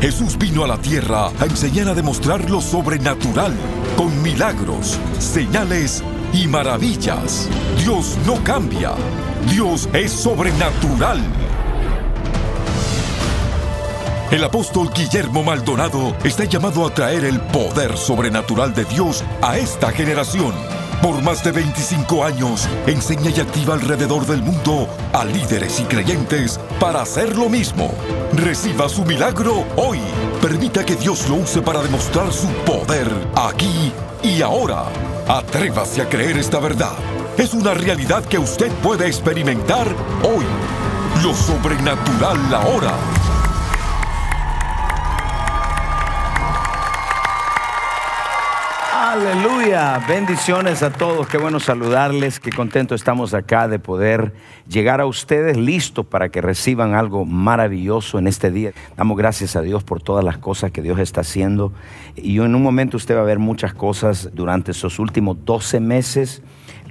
Jesús vino a la tierra a enseñar a demostrar lo sobrenatural, con milagros, señales y maravillas. Dios no cambia. Dios es sobrenatural. El apóstol Guillermo Maldonado está llamado a traer el poder sobrenatural de Dios a esta generación. Por más de 25 años, enseña y activa alrededor del mundo a líderes y creyentes para hacer lo mismo. Reciba su milagro hoy. Permita que Dios lo use para demostrar su poder aquí y ahora. Atrévase a creer esta verdad. Es una realidad que usted puede experimentar hoy. Lo sobrenatural ahora. Aleluya, bendiciones a todos, qué bueno saludarles, qué contento estamos acá de poder llegar a ustedes listos para que reciban algo maravilloso en este día. Damos gracias a Dios por todas las cosas que Dios está haciendo. Y en un momento usted va a ver muchas cosas durante esos últimos 12 meses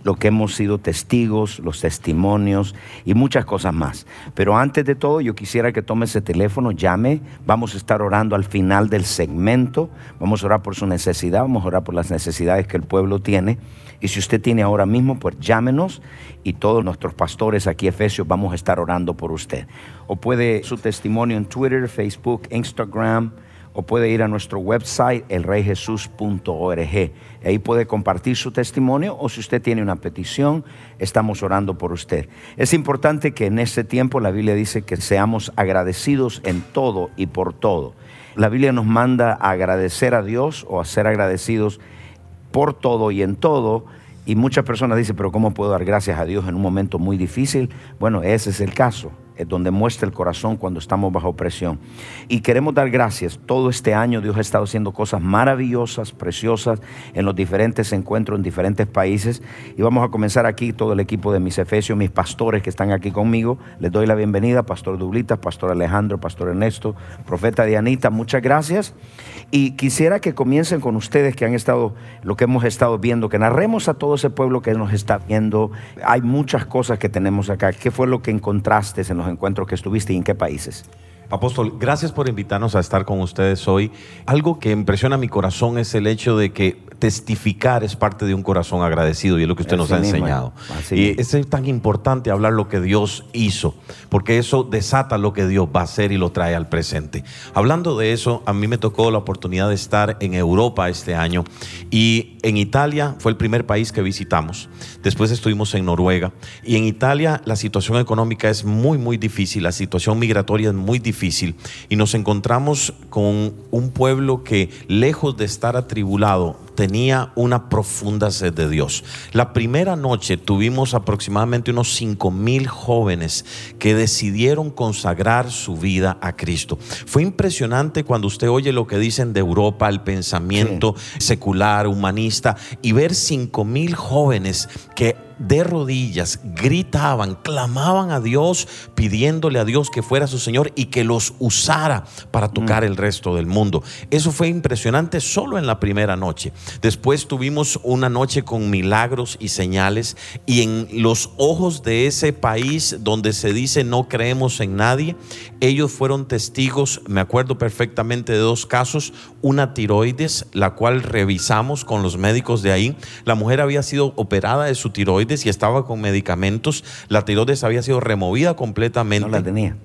lo que hemos sido testigos, los testimonios y muchas cosas más. Pero antes de todo, yo quisiera que tome ese teléfono, llame. Vamos a estar orando al final del segmento. Vamos a orar por su necesidad, vamos a orar por las necesidades que el pueblo tiene. Y si usted tiene ahora mismo, pues llámenos y todos nuestros pastores aquí, Efesios, vamos a estar orando por usted. O puede su testimonio en Twitter, Facebook, Instagram o puede ir a nuestro website elreyjesus.org. Ahí puede compartir su testimonio o si usted tiene una petición, estamos orando por usted. Es importante que en este tiempo la Biblia dice que seamos agradecidos en todo y por todo. La Biblia nos manda a agradecer a Dios o a ser agradecidos por todo y en todo. Y muchas personas dicen, pero ¿cómo puedo dar gracias a Dios en un momento muy difícil? Bueno, ese es el caso donde muestra el corazón cuando estamos bajo presión. Y queremos dar gracias. Todo este año Dios ha estado haciendo cosas maravillosas, preciosas, en los diferentes encuentros en diferentes países. Y vamos a comenzar aquí todo el equipo de mis efesios, mis pastores que están aquí conmigo. Les doy la bienvenida, Pastor Dublitas, Pastor Alejandro, Pastor Ernesto, Profeta Dianita, muchas gracias. Y quisiera que comiencen con ustedes que han estado, lo que hemos estado viendo, que narremos a todo ese pueblo que nos está viendo. Hay muchas cosas que tenemos acá. ¿Qué fue lo que encontraste en los encuentros que estuviste y en qué países? Apóstol, gracias por invitarnos a estar con ustedes hoy. Algo que impresiona mi corazón es el hecho de que testificar es parte de un corazón agradecido y es lo que usted nos ha enseñado. y es tan importante hablar lo que Dios hizo, porque eso desata lo que Dios va a hacer y lo trae al presente. Hablando de eso, a mí me tocó la oportunidad de estar en Europa este año y en Italia fue el primer país que visitamos. Después estuvimos en Noruega y en Italia la situación económica es muy, muy difícil, la situación migratoria es muy difícil y nos encontramos con un pueblo que lejos de estar atribulado, tenía una profunda sed de Dios. La primera noche tuvimos aproximadamente unos 5 mil jóvenes que decidieron consagrar su vida a Cristo. Fue impresionante cuando usted oye lo que dicen de Europa, el pensamiento secular, humanista, y ver 5 mil jóvenes que de rodillas, gritaban, clamaban a Dios, pidiéndole a Dios que fuera su Señor y que los usara para tocar mm. el resto del mundo. Eso fue impresionante solo en la primera noche. Después tuvimos una noche con milagros y señales y en los ojos de ese país donde se dice no creemos en nadie, ellos fueron testigos, me acuerdo perfectamente de dos casos, una tiroides, la cual revisamos con los médicos de ahí. La mujer había sido operada de su tiroides y estaba con medicamentos. La tiroides había sido removida completamente. No la tenía.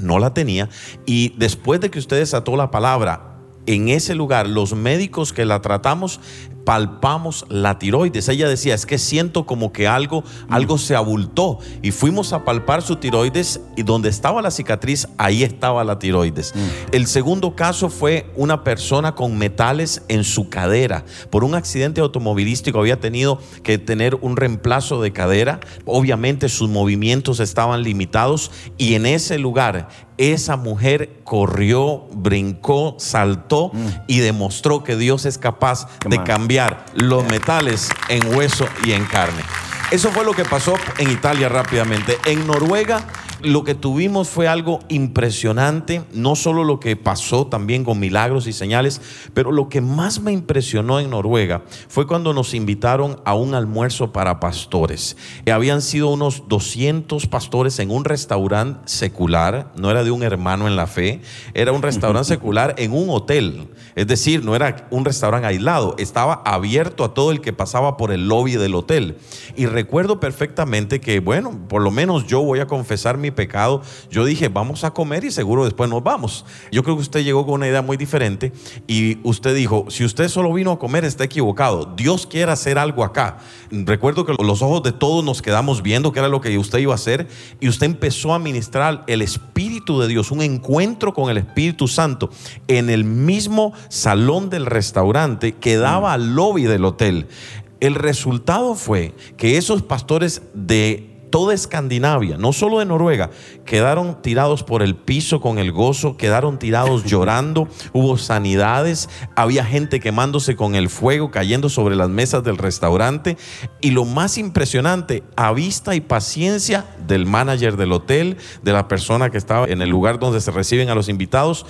No la tenía. Y después de que usted desató la palabra, en ese lugar, los médicos que la tratamos palpamos la tiroides. Ella decía, es que siento como que algo, algo se abultó. Y fuimos a palpar su tiroides y donde estaba la cicatriz, ahí estaba la tiroides. Mm. El segundo caso fue una persona con metales en su cadera. Por un accidente automovilístico había tenido que tener un reemplazo de cadera. Obviamente sus movimientos estaban limitados y en ese lugar esa mujer corrió, brincó, saltó mm. y demostró que Dios es capaz de cambiar los metales en hueso y en carne. Eso fue lo que pasó en Italia rápidamente. En Noruega Lo que tuvimos fue algo impresionante, no solo lo que pasó también con milagros y señales, pero lo que más me impresionó en Noruega fue cuando nos invitaron a un almuerzo para pastores. Eh, habían sido unos 200 pastores en un restaurante secular, no era de un hermano en la fe, era un restaurante secular en un hotel. Es decir, no era un restaurante aislado, estaba abierto a todo el que pasaba por el lobby del hotel. Y recuerdo perfectamente que, bueno, por lo menos yo voy a confesar mi pecado. Yo dije, vamos a comer y seguro después nos vamos. Yo creo que usted llegó con una idea muy diferente y usted dijo, si usted solo vino a comer, está equivocado. Dios quiere hacer algo acá. Recuerdo que los ojos de todos nos quedamos viendo que era lo que usted iba a hacer y usted empezó a ministrar el Espíritu de Dios, un encuentro con el Espíritu Santo en el mismo salón del restaurante que daba al lobby del hotel. El resultado fue que esos pastores de toda Escandinavia, no solo de Noruega, quedaron tirados por el piso con el gozo, quedaron tirados llorando, hubo sanidades, había gente quemándose con el fuego, cayendo sobre las mesas del restaurante y lo más impresionante, a vista y paciencia del manager del hotel, de la persona que estaba en el lugar donde se reciben a los invitados,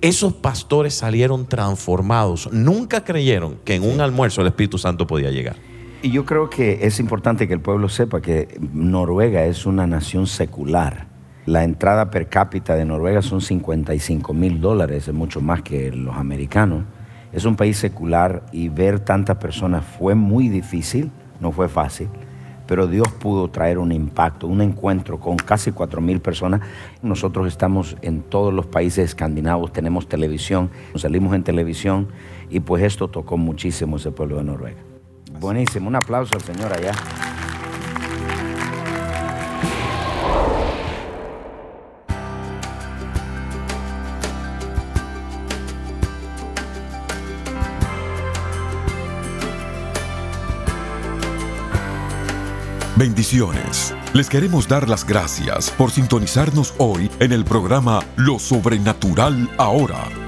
esos pastores salieron transformados. Nunca creyeron que en un almuerzo el Espíritu Santo podía llegar. Y yo creo que es importante que el pueblo sepa que Noruega es una nación secular. La entrada per cápita de Noruega son 55 mil dólares, es mucho más que los americanos. Es un país secular y ver tantas personas fue muy difícil, no fue fácil pero Dios pudo traer un impacto, un encuentro con casi cuatro mil personas. Nosotros estamos en todos los países escandinavos, tenemos televisión, salimos en televisión y pues esto tocó muchísimo ese pueblo de Noruega. Buenísimo, un aplauso al Señor allá. Bendiciones. Les queremos dar las gracias por sintonizarnos hoy en el programa Lo Sobrenatural Ahora.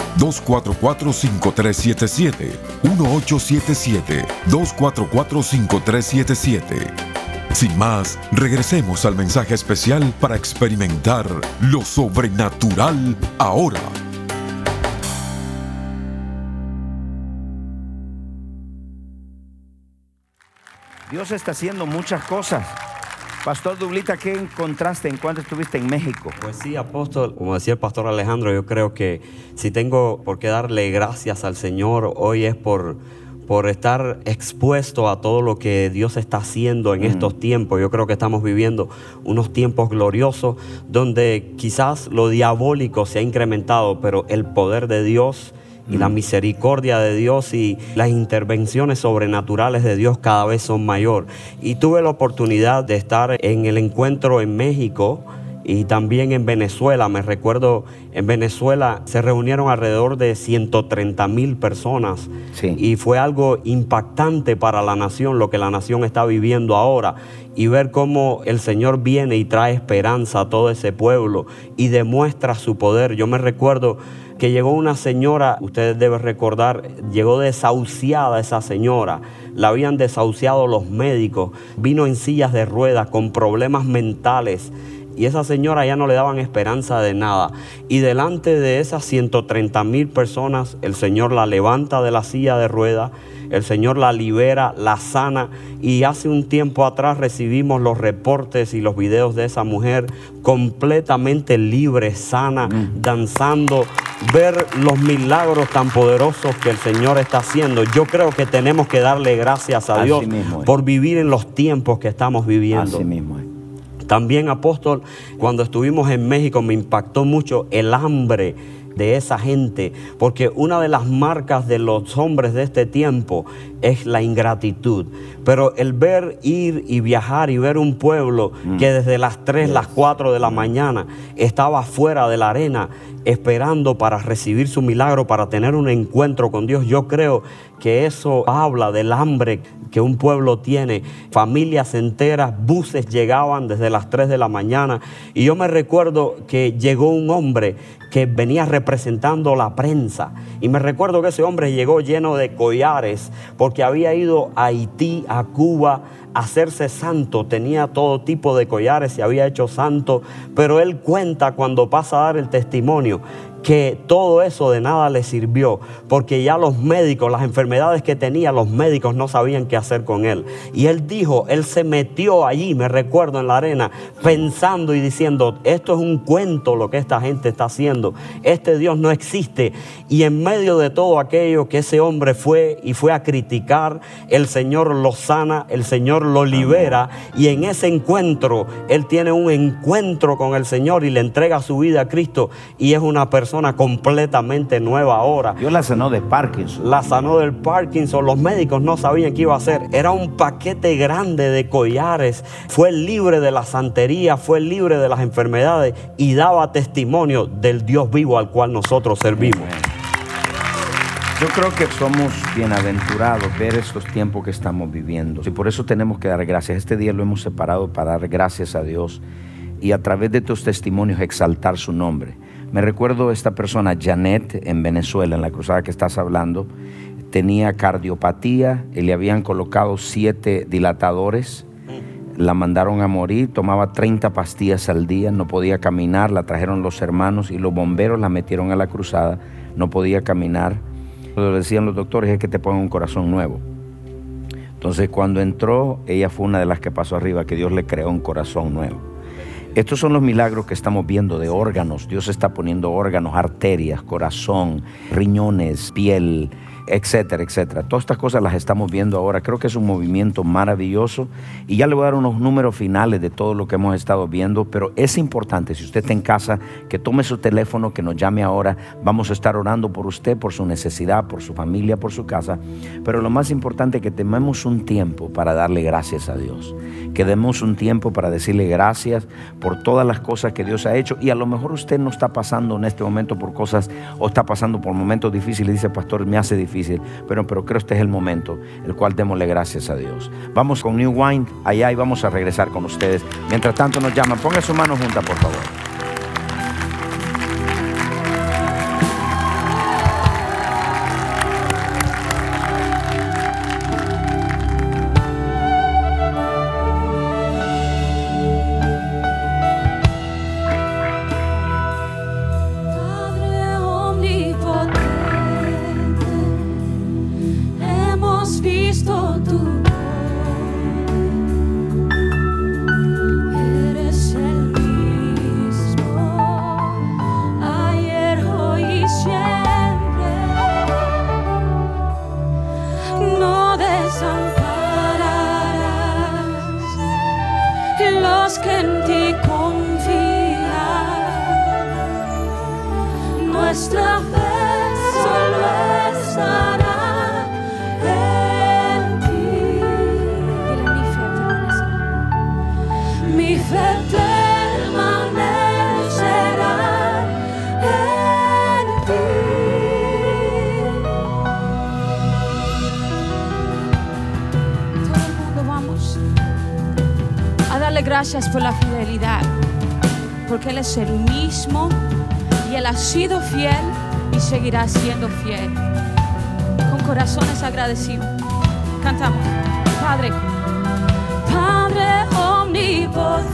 1877-244-5377. 1877-244-5377. Sin más, regresemos al mensaje especial para experimentar lo sobrenatural ahora. Dios está haciendo muchas cosas. Pastor Dublita, ¿qué encontraste en cuanto estuviste en México? Pues sí, apóstol, como decía el pastor Alejandro, yo creo que si tengo por qué darle gracias al Señor hoy es por, por estar expuesto a todo lo que Dios está haciendo en mm. estos tiempos. Yo creo que estamos viviendo unos tiempos gloriosos donde quizás lo diabólico se ha incrementado, pero el poder de Dios y la misericordia de Dios y las intervenciones sobrenaturales de Dios cada vez son mayor. Y tuve la oportunidad de estar en el encuentro en México y también en Venezuela. Me recuerdo, en Venezuela se reunieron alrededor de 130 mil personas. Y fue algo impactante para la nación, lo que la nación está viviendo ahora. Y ver cómo el Señor viene y trae esperanza a todo ese pueblo y demuestra su poder. Yo me recuerdo que llegó una señora, ustedes deben recordar, llegó desahuciada esa señora, la habían desahuciado los médicos, vino en sillas de ruedas con problemas mentales y esa señora ya no le daban esperanza de nada. Y delante de esas 130 mil personas, el Señor la levanta de la silla de ruedas el Señor la libera, la sana y hace un tiempo atrás recibimos los reportes y los videos de esa mujer completamente libre, sana, mm. danzando, ver los milagros tan poderosos que el Señor está haciendo. Yo creo que tenemos que darle gracias a Dios por vivir en los tiempos que estamos viviendo. Así mismo También, apóstol, cuando estuvimos en México me impactó mucho el hambre de esa gente, porque una de las marcas de los hombres de este tiempo es la ingratitud. Pero el ver ir y viajar y ver un pueblo mm. que desde las 3, las 4 de la mañana estaba fuera de la arena esperando para recibir su milagro, para tener un encuentro con Dios, yo creo que eso habla del hambre que un pueblo tiene. Familias enteras, buses llegaban desde las 3 de la mañana. Y yo me recuerdo que llegó un hombre que venía representando la prensa. Y me recuerdo que ese hombre llegó lleno de collares porque había ido a Haití, a Cuba, a hacerse santo. Tenía todo tipo de collares, se había hecho santo. Pero él cuenta cuando pasa a dar el testimonio que todo eso de nada le sirvió, porque ya los médicos, las enfermedades que tenía, los médicos no sabían qué hacer con él. Y él dijo, él se metió allí, me recuerdo, en la arena, pensando y diciendo, esto es un cuento lo que esta gente está haciendo, este Dios no existe. Y en medio de todo aquello que ese hombre fue y fue a criticar, el Señor lo sana, el Señor lo libera, y en ese encuentro, él tiene un encuentro con el Señor y le entrega su vida a Cristo, y es una persona completamente nueva ahora. Dios la sanó de Parkinson. La sanó del Parkinson. Los médicos no sabían qué iba a hacer. Era un paquete grande de collares. Fue libre de la santería, fue libre de las enfermedades y daba testimonio del Dios vivo al cual nosotros servimos. Yo creo que somos bienaventurados ver estos tiempos que estamos viviendo. Y por eso tenemos que dar gracias. Este día lo hemos separado para dar gracias a Dios y a través de tus testimonios exaltar su nombre. Me recuerdo esta persona, Janet, en Venezuela, en la cruzada que estás hablando, tenía cardiopatía y le habían colocado siete dilatadores. La mandaron a morir, tomaba 30 pastillas al día, no podía caminar, la trajeron los hermanos y los bomberos la metieron a la cruzada, no podía caminar. Lo decían los doctores es que te pongan un corazón nuevo. Entonces cuando entró, ella fue una de las que pasó arriba, que Dios le creó un corazón nuevo. Estos son los milagros que estamos viendo de órganos. Dios está poniendo órganos, arterias, corazón, riñones, piel, etcétera, etcétera. Todas estas cosas las estamos viendo ahora. Creo que es un movimiento maravilloso y ya le voy a dar unos números finales de todo lo que hemos estado viendo, pero es importante, si usted está en casa, que tome su teléfono, que nos llame ahora. Vamos a estar orando por usted, por su necesidad, por su familia, por su casa. Pero lo más importante es que tomemos un tiempo para darle gracias a Dios. Que demos un tiempo para decirle gracias por todas las cosas que Dios ha hecho. Y a lo mejor usted no está pasando en este momento por cosas o está pasando por momentos difíciles. Dice, pastor, me hace difícil pero, pero creo que este es el momento el cual démosle gracias a Dios. Vamos con New Wine allá y vamos a regresar con ustedes. Mientras tanto nos llaman, ponga su mano junta, por favor. El mismo y Él ha sido fiel y seguirá siendo fiel. Con corazones agradecidos. Cantamos, Padre, Padre omnipotente.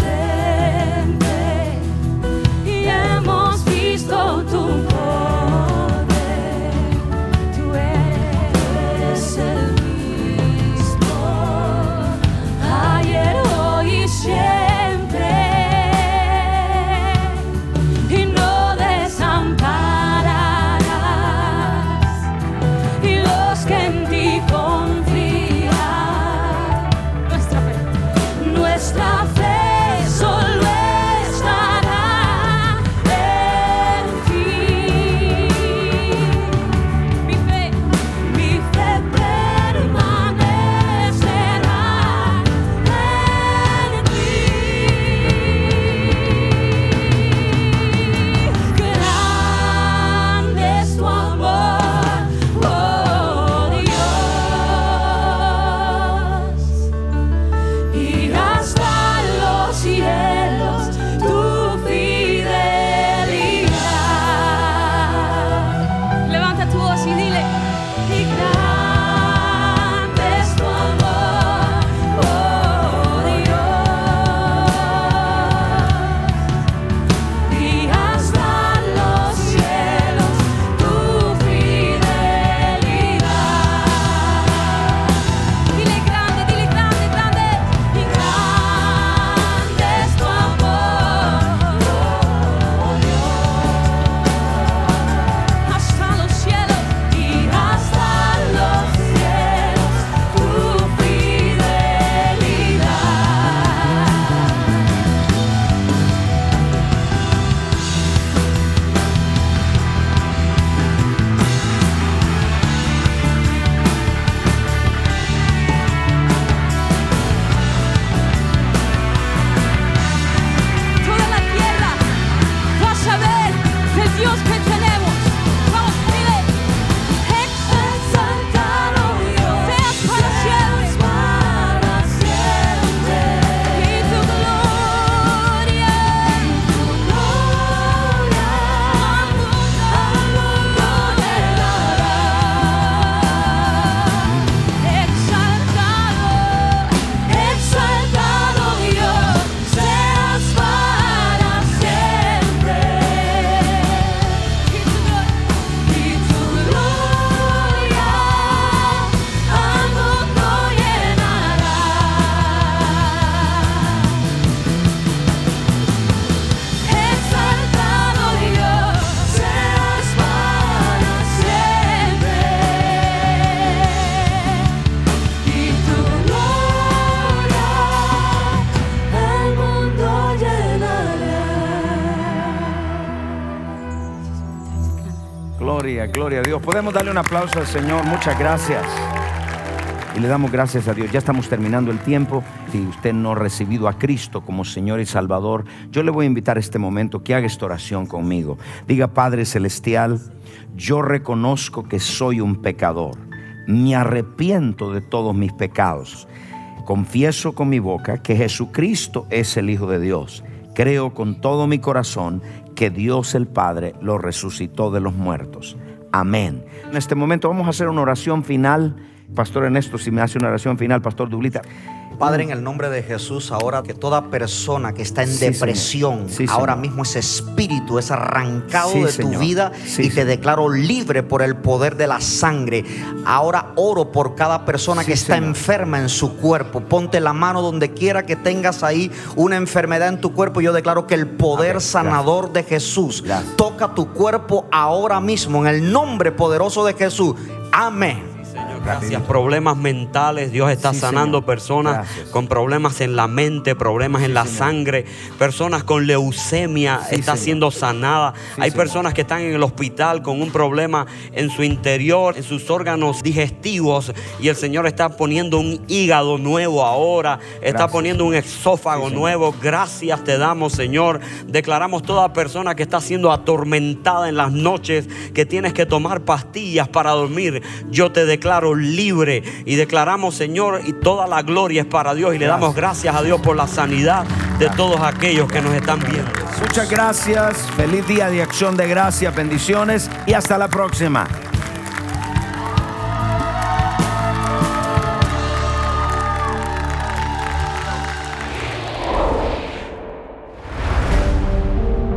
Podemos darle un aplauso al Señor. Muchas gracias. Y le damos gracias a Dios. Ya estamos terminando el tiempo. Si usted no ha recibido a Cristo como Señor y Salvador, yo le voy a invitar a este momento que haga esta oración conmigo. Diga, Padre Celestial, yo reconozco que soy un pecador. Me arrepiento de todos mis pecados. Confieso con mi boca que Jesucristo es el Hijo de Dios. Creo con todo mi corazón que Dios el Padre lo resucitó de los muertos. Amén. En este momento vamos a hacer una oración final. Pastor Ernesto, si me hace una oración final, Pastor Dublita. Padre, en el nombre de Jesús, ahora que toda persona que está en depresión, ahora mismo ese espíritu es arrancado de tu vida y te declaro libre por el poder de la sangre. Ahora oro por cada persona que está enferma en su cuerpo. Ponte la mano donde quiera que tengas ahí una enfermedad en tu cuerpo. Yo declaro que el poder sanador de Jesús toca tu cuerpo ahora mismo en el nombre poderoso de Jesús. Amén. Gracias. Problemas mentales, Dios está sanando personas con problemas en la mente, problemas en la sangre, personas con leucemia está siendo sanada. Hay personas que están en el hospital con un problema en su interior, en sus órganos digestivos y el Señor está poniendo un hígado nuevo ahora, está poniendo un esófago nuevo. Gracias te damos, Señor. Declaramos toda persona que está siendo atormentada en las noches, que tienes que tomar pastillas para dormir. Yo te declaro libre y declaramos, Señor, y toda la gloria es para Dios. Y le damos gracias a Dios por la sanidad de todos aquellos que nos están viendo. Muchas gracias, feliz día de acción de gracias, bendiciones y hasta la próxima.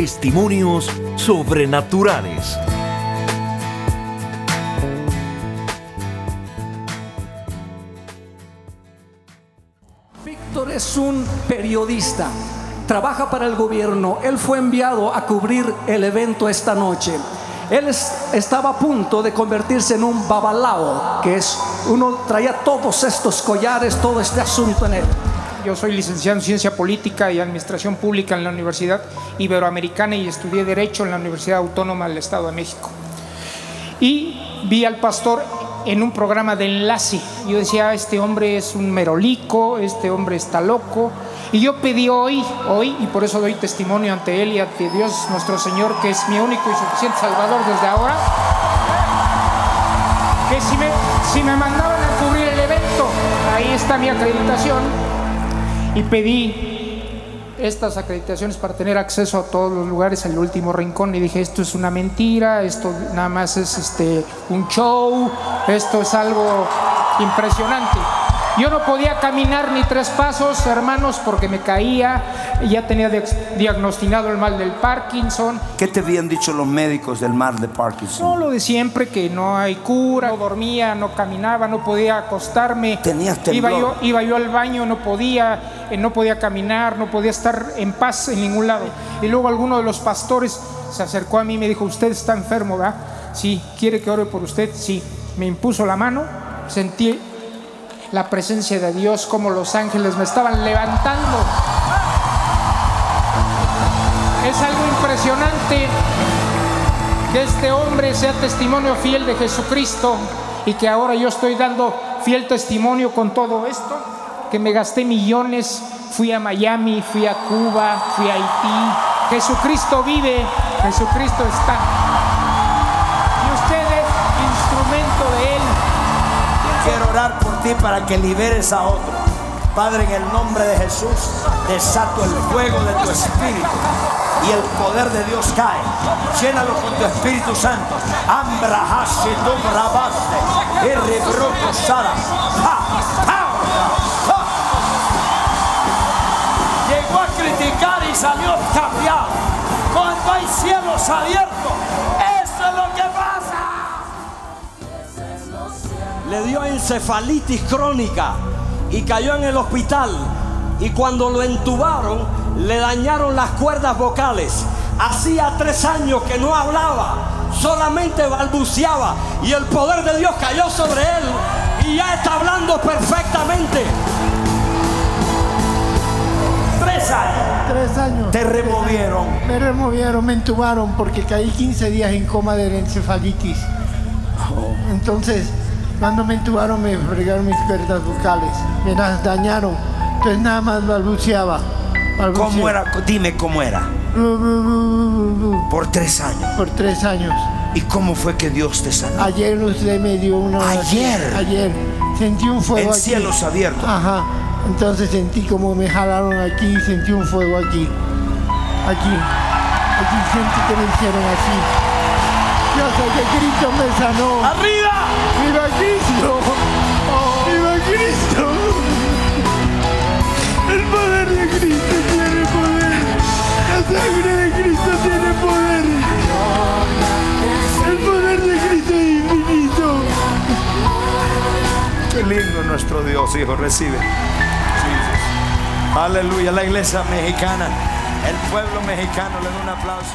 testimonios sobrenaturales. Víctor es un periodista, trabaja para el gobierno, él fue enviado a cubrir el evento esta noche. Él estaba a punto de convertirse en un babalao, que es uno traía todos estos collares, todo este asunto en él. Yo soy licenciado en Ciencia Política y Administración Pública en la Universidad Iberoamericana y estudié Derecho en la Universidad Autónoma del Estado de México. Y vi al pastor en un programa de enlace. Yo decía, este hombre es un merolico, este hombre está loco. Y yo pedí hoy, hoy, y por eso doy testimonio ante él y ante Dios nuestro Señor, que es mi único y suficiente Salvador desde ahora, que si me, si me mandaban a cubrir el evento, ahí está mi acreditación, y pedí estas acreditaciones para tener acceso a todos los lugares en el último rincón y dije esto es una mentira, esto nada más es este un show, esto es algo impresionante. Yo no podía caminar ni tres pasos, hermanos, porque me caía. Ya tenía diagnosticado el mal del Parkinson. ¿Qué te habían dicho los médicos del mal de Parkinson? No, lo de siempre, que no hay cura. No dormía, no caminaba, no podía acostarme. Tenías Iba yo, iba yo al baño, no podía, no podía caminar, no podía estar en paz en ningún lado. Y luego alguno de los pastores se acercó a mí y me dijo, usted está enfermo, ¿verdad? Sí, ¿quiere que ore por usted? Sí. Me impuso la mano, sentí la presencia de Dios, como los ángeles me estaban levantando. Es algo impresionante que este hombre sea testimonio fiel de Jesucristo y que ahora yo estoy dando fiel testimonio con todo esto, que me gasté millones, fui a Miami, fui a Cuba, fui a Haití. Jesucristo vive, Jesucristo está. Y usted es instrumento de Él. Quiero orar por ti para que liberes a otro. Padre, en el nombre de Jesús, desato el fuego de tu espíritu y el poder de Dios cae. Llénalo con tu Espíritu Santo. Ambra tu brabaste, errebroto sara. Y salió cambiado. Cuando hay cielos abiertos, eso es lo que pasa. Le dio encefalitis crónica y cayó en el hospital. Y cuando lo entubaron, le dañaron las cuerdas vocales. Hacía tres años que no hablaba, solamente balbuceaba. Y el poder de Dios cayó sobre él y ya está hablando perfectamente. Tres años. Tres años. Te removieron. Me removieron, me entubaron porque caí 15 días en coma de encefalitis. Entonces, cuando me entubaron me fregaron mis cuerdas vocales, me las dañaron, entonces nada más balbuceaba. ¿Cómo era? Dime cómo era. Por tres años. Por tres años. ¿Y cómo fue que Dios te sanó? Ayer usted me dio una. Ayer. Ayer. Sentí un fuego. En cielos abiertos. Ajá. Entonces sentí como me jalaron aquí, sentí un fuego aquí. Aquí. Aquí sentí que me hicieron así. Yo sé que Cristo me sanó. ¡Arriba! ¡Viva Cristo! ¡Viva Cristo! El poder de Cristo tiene poder. La sangre de Lindo nuestro Dios, hijo, recibe. Aleluya, la iglesia mexicana, el pueblo mexicano le da un aplauso.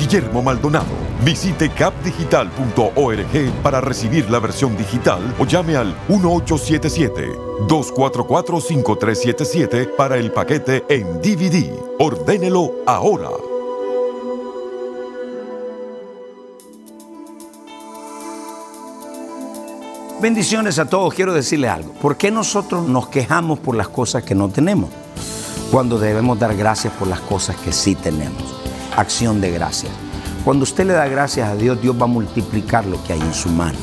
Guillermo Maldonado. Visite capdigital.org para recibir la versión digital o llame al 1877-244-5377 para el paquete en DVD. Ordénelo ahora. Bendiciones a todos. Quiero decirle algo. ¿Por qué nosotros nos quejamos por las cosas que no tenemos? Cuando debemos dar gracias por las cosas que sí tenemos. Acción de gracias. Cuando usted le da gracias a Dios, Dios va a multiplicar lo que hay en su mano.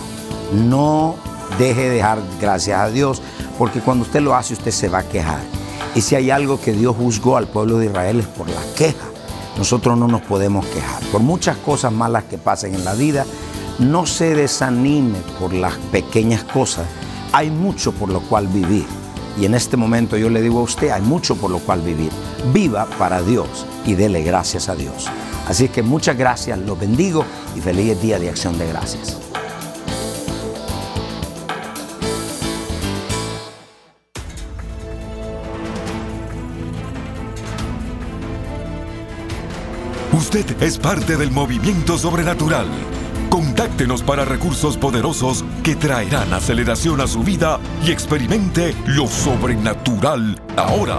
No deje de dar gracias a Dios, porque cuando usted lo hace, usted se va a quejar. Y si hay algo que Dios juzgó al pueblo de Israel es por la queja. Nosotros no nos podemos quejar. Por muchas cosas malas que pasen en la vida, no se desanime por las pequeñas cosas. Hay mucho por lo cual vivir. Y en este momento yo le digo a usted, hay mucho por lo cual vivir. Viva para Dios y dele gracias a Dios. Así que muchas gracias, los bendigo y feliz día de acción de gracias. Usted es parte del movimiento sobrenatural. Contáctenos para recursos poderosos que traerán aceleración a su vida y experimente lo sobrenatural ahora.